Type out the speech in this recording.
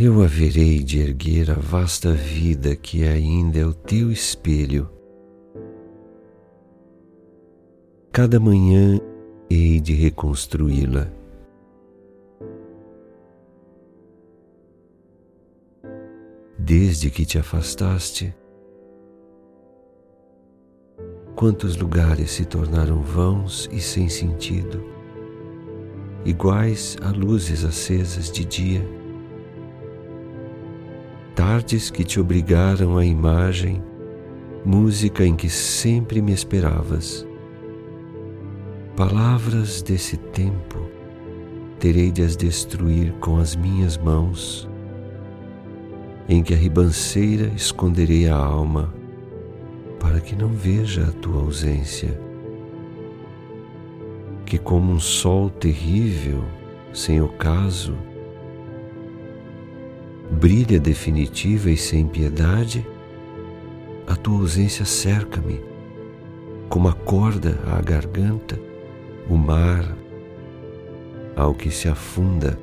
eu haverei de erguer a vasta vida que ainda é o teu espelho. Cada manhã hei de reconstruí-la. Desde que te afastaste, quantos lugares se tornaram vãos e sem sentido, iguais a luzes acesas de dia tardes que te obrigaram à imagem, música em que sempre me esperavas. Palavras desse tempo terei de as destruir com as minhas mãos, em que a ribanceira esconderei a alma, para que não veja a tua ausência. Que, como um sol terrível, sem ocaso, brilha definitiva e sem piedade, a tua ausência cerca-me, como a corda à garganta, o mar ao que se afunda